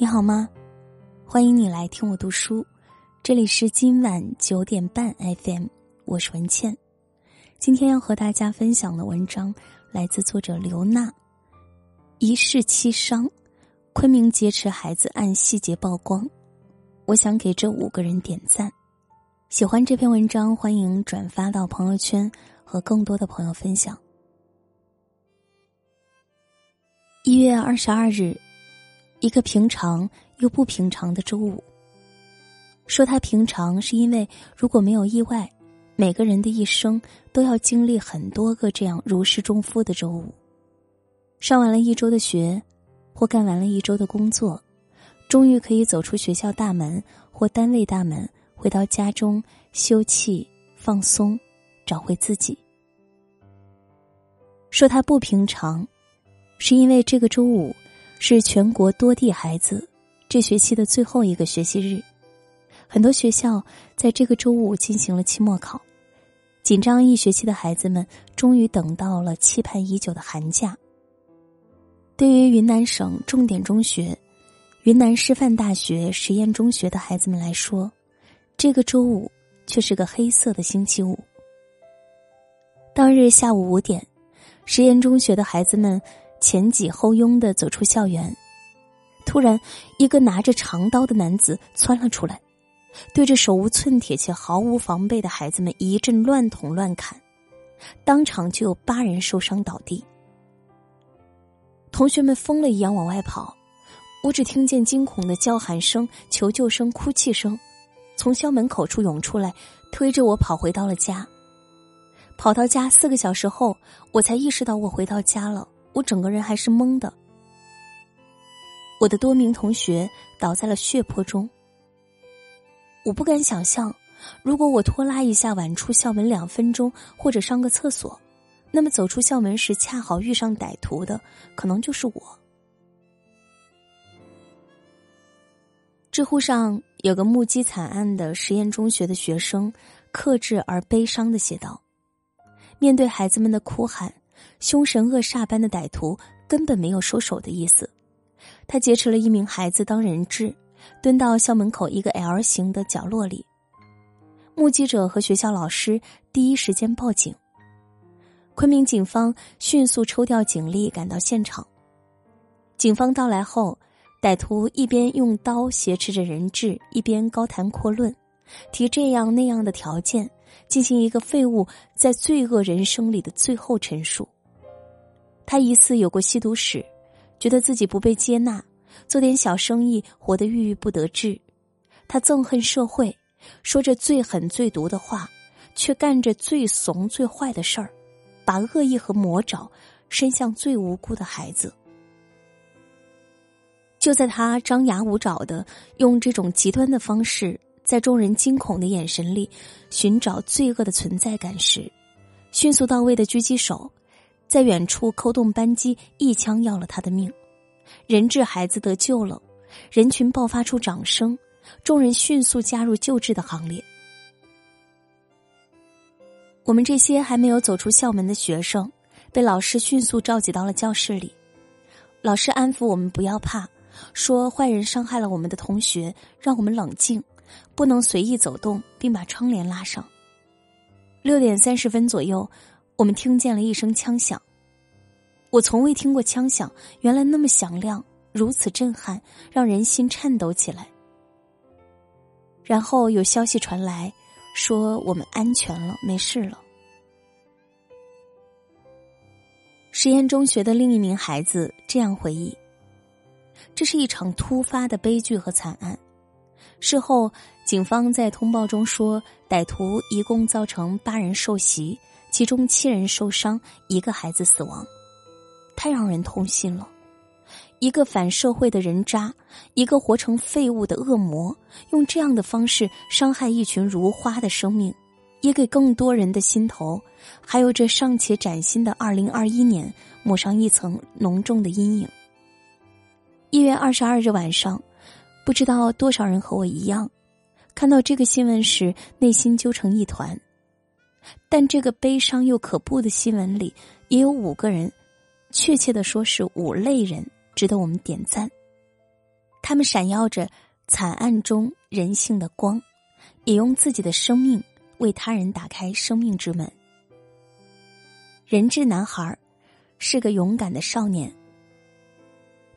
你好吗？欢迎你来听我读书，这里是今晚九点半 FM，我是文倩。今天要和大家分享的文章来自作者刘娜。一世七伤，昆明劫持孩子案细节曝光，我想给这五个人点赞。喜欢这篇文章，欢迎转发到朋友圈和更多的朋友分享。一月二十二日。一个平常又不平常的周五。说它平常，是因为如果没有意外，每个人的一生都要经历很多个这样如释重负的周五。上完了一周的学，或干完了一周的工作，终于可以走出学校大门或单位大门，回到家中休憩、放松，找回自己。说它不平常，是因为这个周五。是全国多地孩子这学期的最后一个学习日，很多学校在这个周五进行了期末考，紧张一学期的孩子们终于等到了期盼已久的寒假。对于云南省重点中学、云南师范大学实验中学的孩子们来说，这个周五却是个黑色的星期五。当日下午五点，实验中学的孩子们。前挤后拥的走出校园，突然，一个拿着长刀的男子窜了出来，对着手无寸铁且毫无防备的孩子们一阵乱捅乱砍，当场就有八人受伤倒地。同学们疯了一样往外跑，我只听见惊恐的叫喊声、求救声、哭泣声，从校门口处涌出来，推着我跑回到了家。跑到家四个小时后，我才意识到我回到家了。我整个人还是懵的，我的多名同学倒在了血泊中。我不敢想象，如果我拖拉一下晚出校门两分钟，或者上个厕所，那么走出校门时恰好遇上歹徒的，可能就是我。知乎上有个目击惨案的实验中学的学生，克制而悲伤的写道：“面对孩子们的哭喊。”凶神恶煞般的歹徒根本没有收手的意思，他劫持了一名孩子当人质，蹲到校门口一个 L 型的角落里。目击者和学校老师第一时间报警，昆明警方迅速抽调警力赶到现场。警方到来后，歹徒一边用刀挟持着人质，一边高谈阔论，提这样那样的条件，进行一个废物在罪恶人生里的最后陈述。他疑似有过吸毒史，觉得自己不被接纳，做点小生意活得郁郁不得志。他憎恨社会，说着最狠最毒的话，却干着最怂最坏的事儿，把恶意和魔爪伸向最无辜的孩子。就在他张牙舞爪的用这种极端的方式，在众人惊恐的眼神里寻找罪恶的存在感时，迅速到位的狙击手。在远处扣动扳机，一枪要了他的命，人质孩子得救了，人群爆发出掌声，众人迅速加入救治的行列。我们这些还没有走出校门的学生，被老师迅速召集到了教室里，老师安抚我们不要怕，说坏人伤害了我们的同学，让我们冷静，不能随意走动，并把窗帘拉上。六点三十分左右。我们听见了一声枪响，我从未听过枪响，原来那么响亮，如此震撼，让人心颤抖起来。然后有消息传来，说我们安全了，没事了。实验中学的另一名孩子这样回忆：这是一场突发的悲剧和惨案。事后，警方在通报中说，歹徒一共造成八人受袭。其中七人受伤，一个孩子死亡，太让人痛心了。一个反社会的人渣，一个活成废物的恶魔，用这样的方式伤害一群如花的生命，也给更多人的心头，还有这尚且崭新的二零二一年抹上一层浓重的阴影。一月二十二日晚上，不知道多少人和我一样，看到这个新闻时，内心揪成一团。但这个悲伤又可怖的新闻里，也有五个人，确切的说是五类人，值得我们点赞。他们闪耀着惨案中人性的光，也用自己的生命为他人打开生命之门。人质男孩是个勇敢的少年。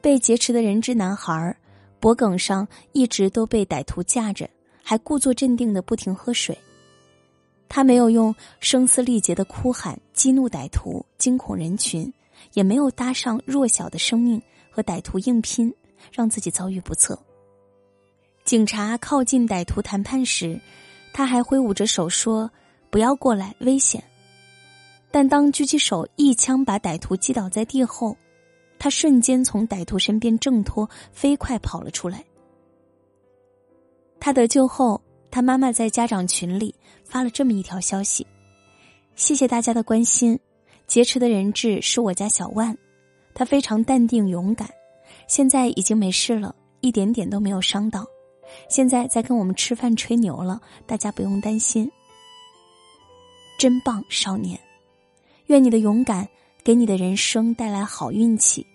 被劫持的人质男孩脖颈上一直都被歹徒架着，还故作镇定的不停喝水。他没有用声嘶力竭的哭喊激怒歹徒、惊恐人群，也没有搭上弱小的生命和歹徒硬拼，让自己遭遇不测。警察靠近歹徒谈判时，他还挥舞着手说：“不要过来，危险。”但当狙击手一枪把歹徒击倒在地后，他瞬间从歹徒身边挣脱，飞快跑了出来。他得救后，他妈妈在家长群里发了这么一条消息：“谢谢大家的关心，劫持的人质是我家小万，他非常淡定勇敢，现在已经没事了，一点点都没有伤到，现在在跟我们吃饭吹牛了，大家不用担心。真棒，少年！”愿你的勇敢给你的人生带来好运气，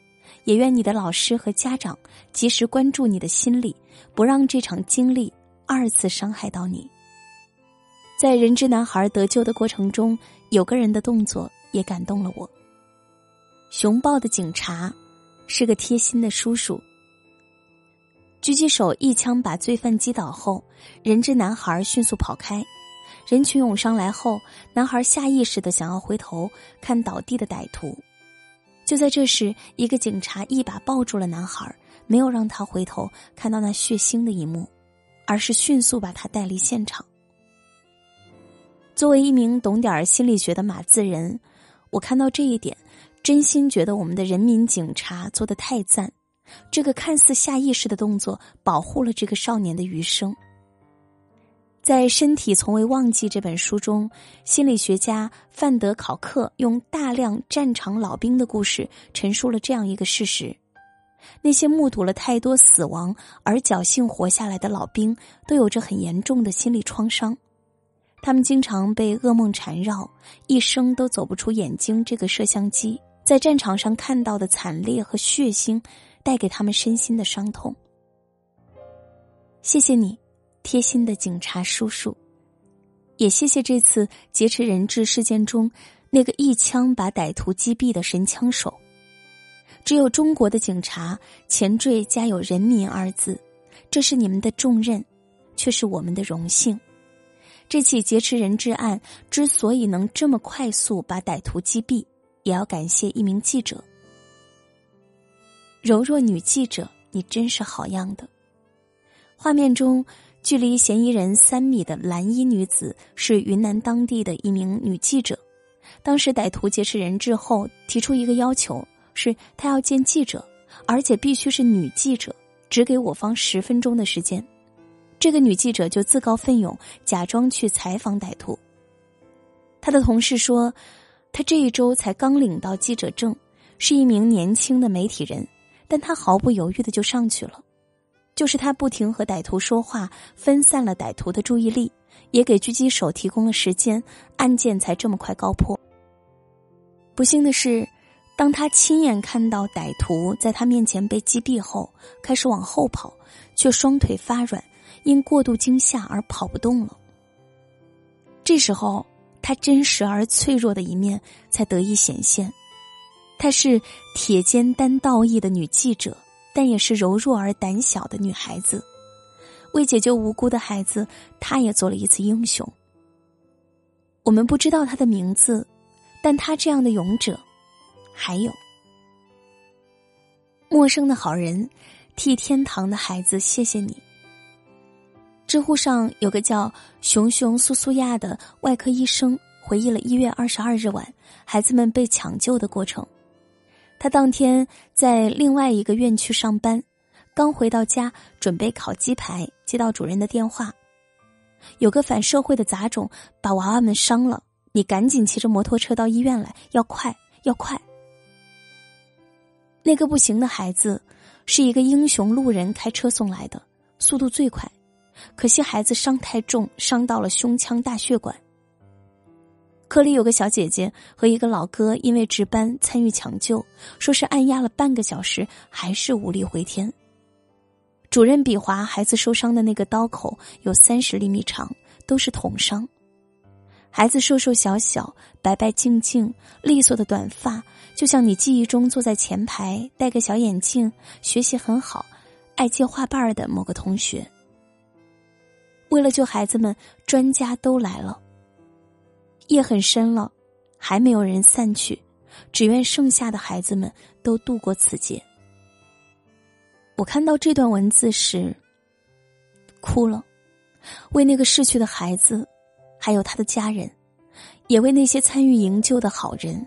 也愿你的老师和家长及时关注你的心理，不让这场经历二次伤害到你。在人质男孩得救的过程中，有个人的动作也感动了我。熊抱的警察是个贴心的叔叔。狙击手一枪把罪犯击倒后，人质男孩迅速跑开。人群涌上来后，男孩下意识的想要回头看倒地的歹徒。就在这时，一个警察一把抱住了男孩，没有让他回头看到那血腥的一幕，而是迅速把他带离现场。作为一名懂点心理学的马字人，我看到这一点，真心觉得我们的人民警察做的太赞。这个看似下意识的动作，保护了这个少年的余生。在《身体从未忘记》这本书中，心理学家范德考克用大量战场老兵的故事陈述了这样一个事实：那些目睹了太多死亡而侥幸活下来的老兵，都有着很严重的心理创伤。他们经常被噩梦缠绕，一生都走不出眼睛这个摄像机。在战场上看到的惨烈和血腥，带给他们身心的伤痛。谢谢你。贴心的警察叔叔，也谢谢这次劫持人质事件中那个一枪把歹徒击毙的神枪手。只有中国的警察前缀加有“人民”二字，这是你们的重任，却是我们的荣幸。这起劫持人质案之所以能这么快速把歹徒击毙，也要感谢一名记者。柔弱女记者，你真是好样的。画面中。距离嫌疑人三米的蓝衣女子是云南当地的一名女记者。当时歹徒劫持人质后，提出一个要求，是他要见记者，而且必须是女记者，只给我方十分钟的时间。这个女记者就自告奋勇，假装去采访歹徒。他的同事说，他这一周才刚领到记者证，是一名年轻的媒体人，但他毫不犹豫的就上去了。就是他不停和歹徒说话，分散了歹徒的注意力，也给狙击手提供了时间，案件才这么快告破。不幸的是，当他亲眼看到歹徒在他面前被击毙后，开始往后跑，却双腿发软，因过度惊吓而跑不动了。这时候，他真实而脆弱的一面才得以显现。她是铁肩担道义的女记者。但也是柔弱而胆小的女孩子，为解救无辜的孩子，她也做了一次英雄。我们不知道她的名字，但她这样的勇者，还有陌生的好人，替天堂的孩子，谢谢你。知乎上有个叫熊熊苏苏亚的外科医生回忆了一月二十二日晚孩子们被抢救的过程。他当天在另外一个院区上班，刚回到家准备烤鸡排，接到主任的电话，有个反社会的杂种把娃娃们伤了，你赶紧骑着摩托车到医院来，要快要快。那个不行的孩子是一个英雄路人开车送来的，速度最快，可惜孩子伤太重，伤到了胸腔大血管。科里有个小姐姐和一个老哥，因为值班参与抢救，说是按压了半个小时，还是无力回天。主任比划孩子受伤的那个刀口有三十厘米长，都是捅伤。孩子瘦瘦小小、白白净净、利索的短发，就像你记忆中坐在前排、戴个小眼镜、学习很好、爱接画瓣的某个同学。为了救孩子们，专家都来了。夜很深了，还没有人散去，只愿剩下的孩子们都度过此劫。我看到这段文字时，哭了，为那个逝去的孩子，还有他的家人，也为那些参与营救的好人。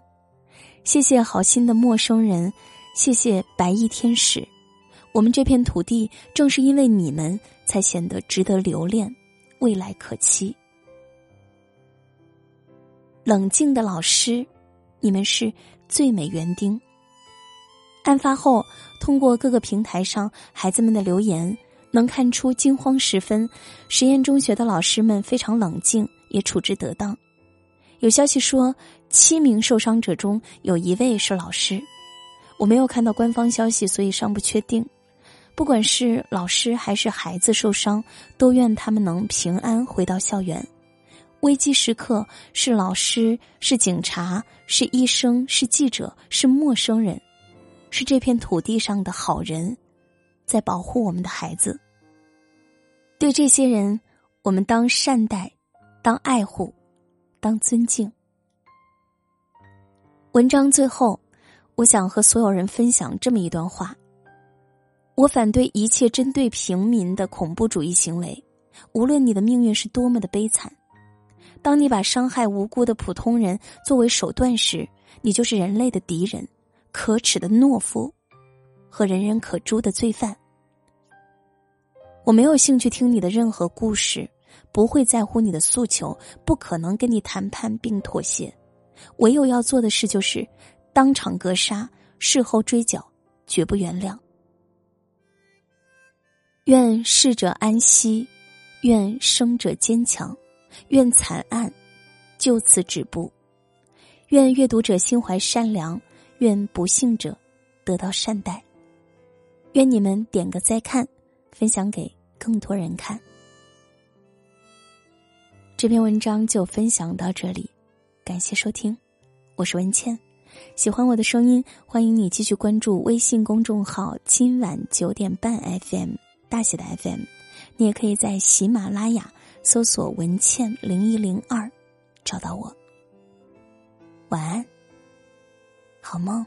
谢谢好心的陌生人，谢谢白衣天使。我们这片土地，正是因为你们，才显得值得留恋，未来可期。冷静的老师，你们是最美园丁。案发后，通过各个平台上孩子们的留言，能看出惊慌时分，实验中学的老师们非常冷静，也处置得当。有消息说，七名受伤者中有一位是老师。我没有看到官方消息，所以尚不确定。不管是老师还是孩子受伤，都愿他们能平安回到校园。危机时刻，是老师，是警察，是医生，是记者，是陌生人，是这片土地上的好人，在保护我们的孩子。对这些人，我们当善待，当爱护，当尊敬。文章最后，我想和所有人分享这么一段话：我反对一切针对平民的恐怖主义行为，无论你的命运是多么的悲惨。当你把伤害无辜的普通人作为手段时，你就是人类的敌人，可耻的懦夫，和人人可诛的罪犯。我没有兴趣听你的任何故事，不会在乎你的诉求，不可能跟你谈判并妥协。唯有要做的事就是当场格杀，事后追缴，绝不原谅。愿逝者安息，愿生者坚强。愿惨案就此止步，愿阅读者心怀善良，愿不幸者得到善待。愿你们点个再看，分享给更多人看。这篇文章就分享到这里，感谢收听，我是文倩。喜欢我的声音，欢迎你继续关注微信公众号“今晚九点半 FM” 大写的 FM，你也可以在喜马拉雅。搜索“文倩零一零二”，找到我。晚安，好梦。